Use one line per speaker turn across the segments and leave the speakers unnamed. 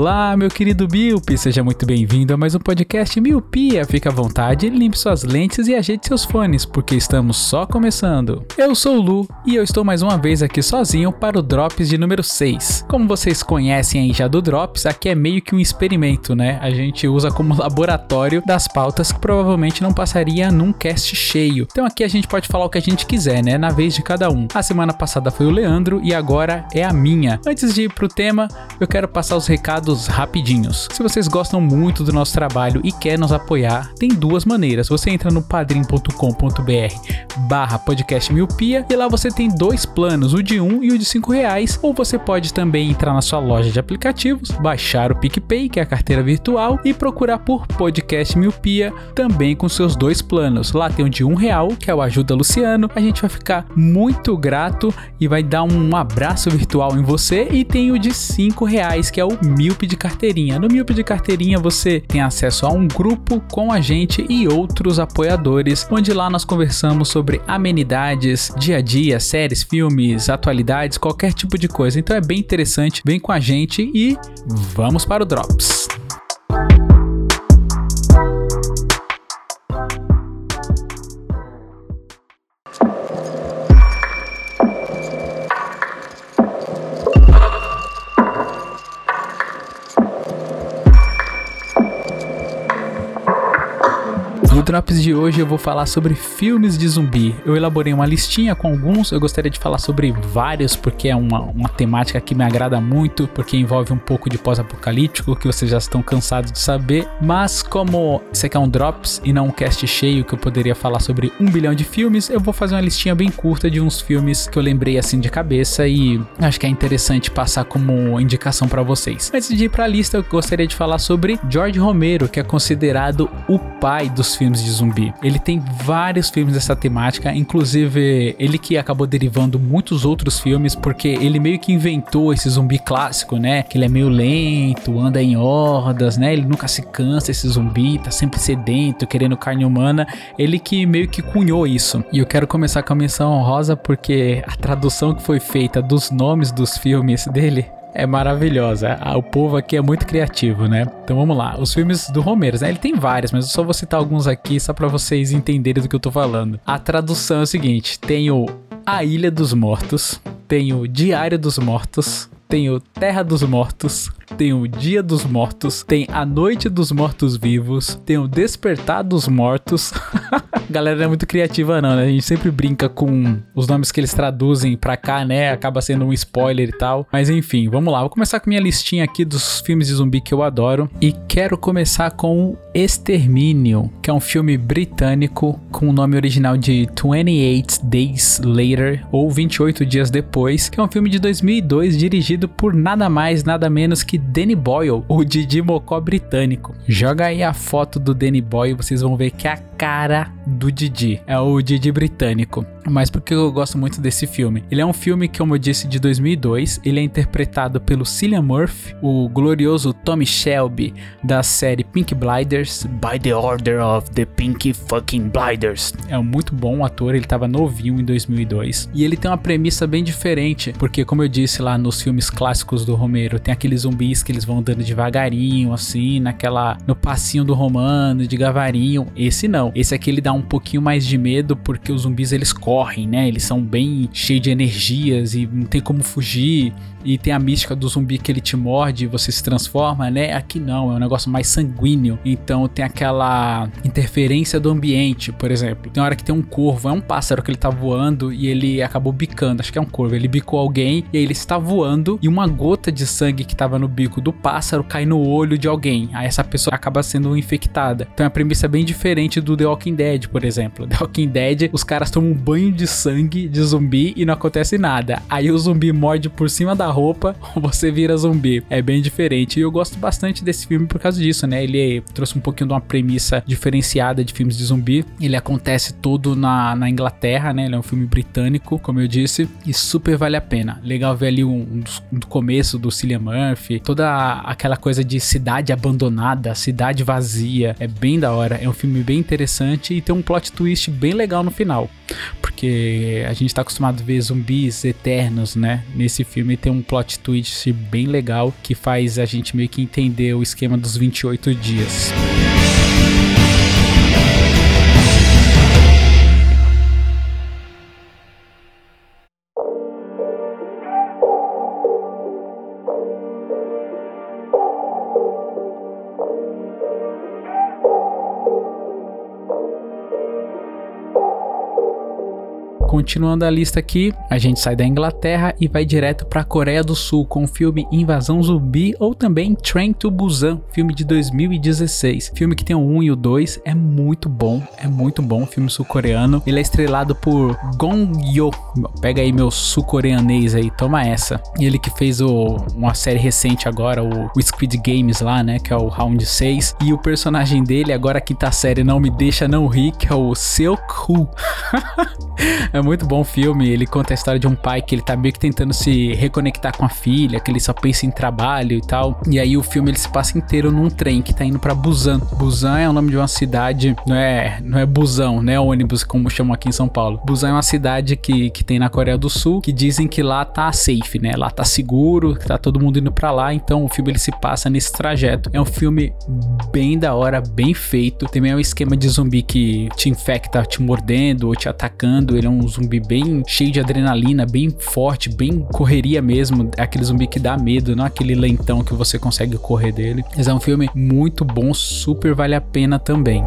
Olá, meu querido Miope, seja muito bem-vindo a mais um podcast Miopia. Fique à vontade, limpe suas lentes e ajeite seus fones, porque estamos só começando. Eu sou o Lu e eu estou mais uma vez aqui sozinho para o Drops de número 6. Como vocês conhecem aí já do Drops, aqui é meio que um experimento, né? A gente usa como laboratório das pautas que provavelmente não passaria num cast cheio. Então aqui a gente pode falar o que a gente quiser, né? Na vez de cada um. A semana passada foi o Leandro e agora é a minha. Antes de ir pro tema, eu quero passar os recados rapidinhos. Se vocês gostam muito do nosso trabalho e quer nos apoiar, tem duas maneiras. Você entra no padrim.com.br barra podcast miopia e lá você tem dois planos, o de um e o de cinco reais. Ou você pode também entrar na sua loja de aplicativos, baixar o PicPay, que é a carteira virtual, e procurar por podcast miopia também com seus dois planos. Lá tem o de um real, que é o Ajuda Luciano. A gente vai ficar muito grato e vai dar um abraço virtual em você. E tem o de cinco reais, que é o Míope de Carteirinha. No Míope de Carteirinha você tem acesso a um grupo com a gente e outros apoiadores, onde lá nós conversamos sobre amenidades, dia a dia, séries, filmes, atualidades, qualquer tipo de coisa. Então é bem interessante. Vem com a gente e vamos para o Drops. Drops de hoje eu vou falar sobre filmes de zumbi. Eu elaborei uma listinha com alguns, eu gostaria de falar sobre vários, porque é uma, uma temática que me agrada muito, porque envolve um pouco de pós-apocalíptico, que vocês já estão cansados de saber. Mas como esse aqui é um Drops e não um cast cheio, que eu poderia falar sobre um bilhão de filmes, eu vou fazer uma listinha bem curta de uns filmes que eu lembrei assim de cabeça e acho que é interessante passar como indicação para vocês. Antes de ir para a lista, eu gostaria de falar sobre George Romero, que é considerado o pai dos filmes de zumbi. Ele tem vários filmes dessa temática, inclusive ele que acabou derivando muitos outros filmes, porque ele meio que inventou esse zumbi clássico, né? Que ele é meio lento, anda em hordas, né? Ele nunca se cansa, esse zumbi, tá sempre sedento, querendo carne humana. Ele que meio que cunhou isso. E eu quero começar com a menção honrosa porque a tradução que foi feita dos nomes dos filmes dele é maravilhosa. O povo aqui é muito criativo, né? Então vamos lá. Os filmes do Romero, né? Ele tem vários, mas eu só vou citar alguns aqui só pra vocês entenderem do que eu tô falando. A tradução é o seguinte: tem o A Ilha dos Mortos, tem o Diário dos Mortos, tem o Terra dos Mortos, tem o Dia dos Mortos, tem a Noite dos Mortos Vivos, tem o Despertar dos Mortos. Galera não é muito criativa não, né? A gente sempre brinca com os nomes que eles traduzem pra cá, né? Acaba sendo um spoiler e tal. Mas enfim, vamos lá. Vou começar com minha listinha aqui dos filmes de zumbi que eu adoro e quero começar com Extermínio, que é um filme britânico com o nome original de 28 Days Later ou 28 dias depois, que é um filme de 2002 dirigido por nada mais, nada menos que Danny Boyle, o Didi Mocó britânico. Joga aí a foto do Danny Boyle, vocês vão ver que é a cara do Didi. É o Didi britânico. Mas porque eu gosto muito desse filme. Ele é um filme que, como eu disse, de 2002. Ele é interpretado pelo Cillian Murphy, o glorioso Tommy Shelby da série Pink Blinders, By the Order of the Pink Fucking Blinders. É um muito bom ator, ele tava novinho em 2002. E ele tem uma premissa bem diferente, porque como eu disse lá nos filmes clássicos do Romero, tem aqueles zumbis que eles vão andando devagarinho, assim, naquela no passinho do romano, de gavarinho. Esse não. Esse aqui ele dá um pouquinho mais de medo porque os zumbis eles correm, né? Eles são bem cheios de energias e não tem como fugir. E tem a mística do zumbi que ele te morde e você se transforma, né? Aqui não, é um negócio mais sanguíneo. Então tem aquela interferência do ambiente, por exemplo. Tem hora que tem um corvo, é um pássaro que ele tá voando e ele acabou bicando, acho que é um corvo. Ele bicou alguém e aí ele está voando e uma gota de sangue que tava no bico do pássaro cai no olho de alguém. Aí essa pessoa acaba sendo infectada. Então a premissa é bem diferente do The Walking Dead, por exemplo. The Walking Dead, os caras tomam um banho banho de sangue de zumbi e não acontece nada. Aí o zumbi morde por cima da roupa, você vira zumbi. É bem diferente. E eu gosto bastante desse filme por causa disso, né? Ele trouxe um pouquinho de uma premissa diferenciada de filmes de zumbi. Ele acontece todo na, na Inglaterra, né? Ele é um filme britânico, como eu disse, e super vale a pena. Legal ver ali um, um, um começo do Cillian Murphy, toda aquela coisa de cidade abandonada, cidade vazia. É bem da hora. É um filme bem interessante e tem um plot twist bem legal no final. Porque a gente tá acostumado a ver zumbis eternos, né? Nesse filme tem um plot twist bem legal que faz a gente meio que entender o esquema dos 28 dias. Continuando a lista aqui, a gente sai da Inglaterra e vai direto para a Coreia do Sul com o filme Invasão Zumbi ou também Train to Busan, filme de 2016. Filme que tem o 1 e o 2, é muito bom, é muito bom, filme sul-coreano. Ele é estrelado por Gong Yo. Pega aí meu sul-coreanês aí, toma essa. Ele que fez o, uma série recente agora, o, o Squid Games lá, né, que é o Round 6. E o personagem dele, agora a quinta série não me deixa não rir, que é o Seok-Hu. É muito bom o filme. Ele conta a história de um pai que ele tá meio que tentando se reconectar com a filha, que ele só pensa em trabalho e tal. E aí o filme ele se passa inteiro num trem que tá indo para Busan. Busan é o nome de uma cidade, não é, não é busão, né? Ônibus como chamam aqui em São Paulo. Busan é uma cidade que, que tem na Coreia do Sul, que dizem que lá tá safe, né? Lá tá seguro, que tá todo mundo indo para lá, então o filme ele se passa nesse trajeto. É um filme bem da hora, bem feito. Também é um esquema de zumbi que te infecta te mordendo ou te atacando ele é um zumbi bem cheio de adrenalina, bem forte, bem correria mesmo. É aquele zumbi que dá medo, não aquele lentão que você consegue correr dele. Mas é um filme muito bom, super vale a pena também.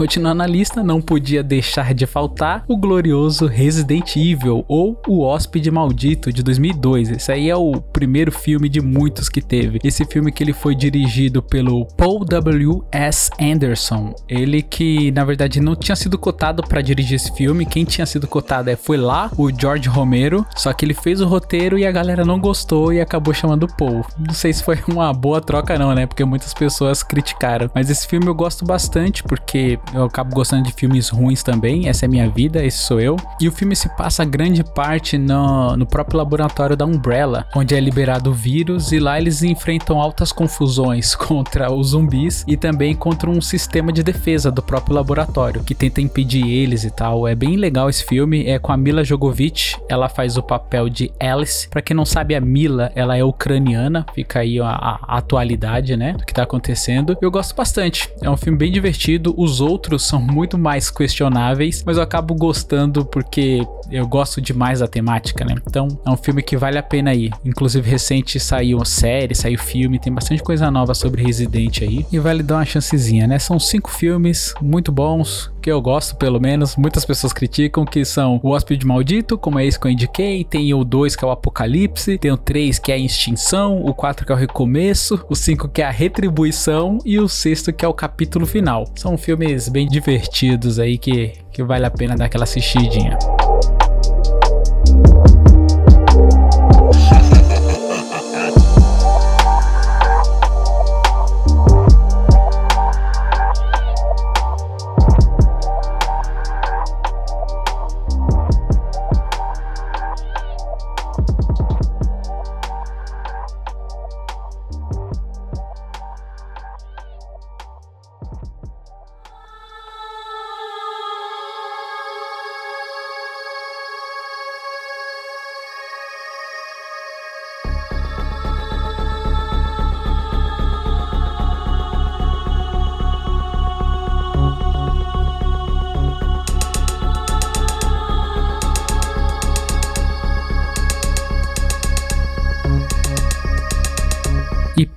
Continuando na lista, não podia deixar de faltar o glorioso Resident Evil ou O Hóspede Maldito de 2002. Esse aí é o primeiro filme de muitos que teve. Esse filme que ele foi dirigido pelo Paul W. S. Anderson. Ele que na verdade não tinha sido cotado para dirigir esse filme. Quem tinha sido cotado é, foi lá o George Romero. Só que ele fez o roteiro e a galera não gostou e acabou chamando o Paul. Não sei se foi uma boa troca não, né? Porque muitas pessoas criticaram. Mas esse filme eu gosto bastante porque eu acabo gostando de filmes ruins também. Essa é minha vida, esse sou eu. E o filme se passa grande parte no, no próprio laboratório da Umbrella, onde é liberado o vírus e lá eles enfrentam altas confusões contra os zumbis e também contra um sistema de defesa do próprio laboratório que tenta impedir eles e tal. É bem legal esse filme. É com a Mila Jovovich. Ela faz o papel de Alice. Para quem não sabe, a Mila ela é ucraniana. Fica aí a, a atualidade, né, do que tá acontecendo. Eu gosto bastante. É um filme bem divertido. Os outros outros são muito mais questionáveis, mas eu acabo gostando porque eu gosto demais da temática, né? Então é um filme que vale a pena ir. Inclusive, recente saiu série, saiu filme, tem bastante coisa nova sobre Resident aí. E vale dar uma chancezinha, né? São cinco filmes muito bons, que eu gosto pelo menos. Muitas pessoas criticam, que são O Hóspede Maldito, como é esse que eu indiquei. Tem o 2, que é o Apocalipse. Tem o 3, que é a Extinção. O 4, que é o Recomeço. O 5, que é a Retribuição. E o sexto, que é o capítulo final. São filmes bem divertidos aí que, que vale a pena dar aquela assistidinha.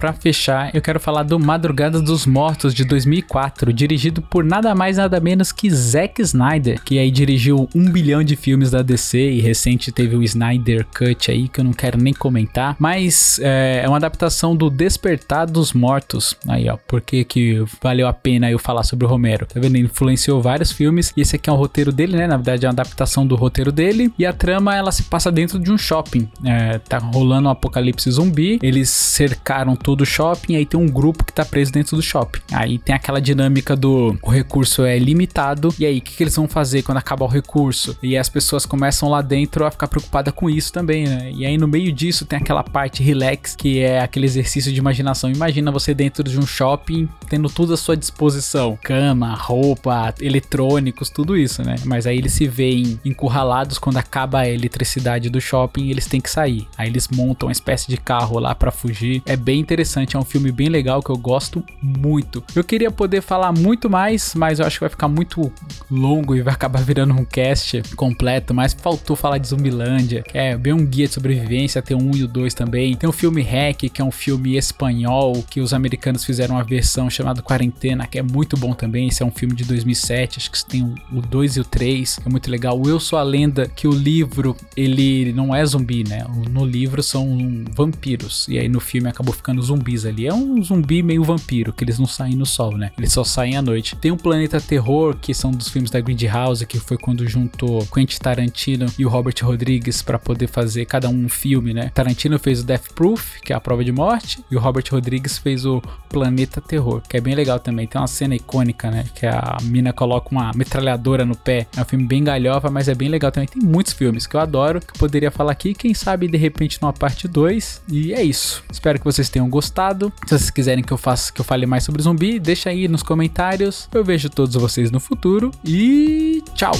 Para fechar, eu quero falar do Madrugada dos Mortos de 2004, dirigido por nada mais nada menos que Zack Snyder, que aí dirigiu um bilhão de filmes da DC e recente teve o Snyder Cut aí que eu não quero nem comentar, mas é, é uma adaptação do Despertar dos Mortos. Aí ó, por que que valeu a pena eu falar sobre o Romero? Tá vendo? Ele influenciou vários filmes e esse aqui é um roteiro dele, né? Na verdade é uma adaptação do roteiro dele e a trama ela se passa dentro de um shopping. É, tá rolando um apocalipse zumbi, eles cercaram todo o shopping, aí tem um grupo que tá preso dentro do shopping. Aí tem aquela dinâmica do o recurso é limitado, e aí o que, que eles vão fazer quando acabar o recurso? E as pessoas começam lá dentro a ficar preocupadas com isso também, né? E aí no meio disso tem aquela parte relax, que é aquele exercício de imaginação. Imagina você dentro de um shopping tendo tudo à sua disposição: cama, roupa, eletrônicos, tudo isso, né? Mas aí eles se veem encurralados quando acaba a eletricidade do shopping, eles têm que sair. Aí eles montam uma espécie de carro lá para fugir. É bem interessante, é um filme bem legal que eu gosto muito. Eu queria poder falar muito mais, mas eu acho que vai ficar muito longo e vai acabar virando um cast completo, mas faltou falar de Zumbilândia, que é bem um guia de sobrevivência, tem 1 e o 2 também. Tem o filme Hack, que é um filme espanhol, que os americanos fizeram uma versão chamada Quarentena, que é muito bom também. Esse é um filme de 2007, acho que tem o 2 e o 3, é muito legal. O Eu Sou a Lenda, que o livro, ele não é zumbi, né? No livro são vampiros, e aí no filme acabou ficando zumbis ali. É um zumbi meio vampiro, que eles não saem no sol, né? Eles só saem à noite. Tem o Planeta Terror, que são dos filmes da Grindhouse, que foi quando juntou Quentin Tarantino e o Robert Rodrigues para poder fazer cada um um filme, né? Tarantino fez o Death Proof, que é a prova de morte, e o Robert Rodrigues fez o Planeta Terror, que é bem legal também. Tem uma cena icônica, né? Que a mina coloca uma metralhadora no pé. É um filme bem galhofa, mas é bem legal também. Tem muitos filmes que eu adoro, que eu poderia falar aqui. Quem sabe de repente numa parte 2. E é isso. Espero que vocês tenham gostado. Se vocês quiserem que eu faça, que eu fale mais sobre zumbi, deixa aí nos comentários. Eu vejo todos vocês no futuro e tchau.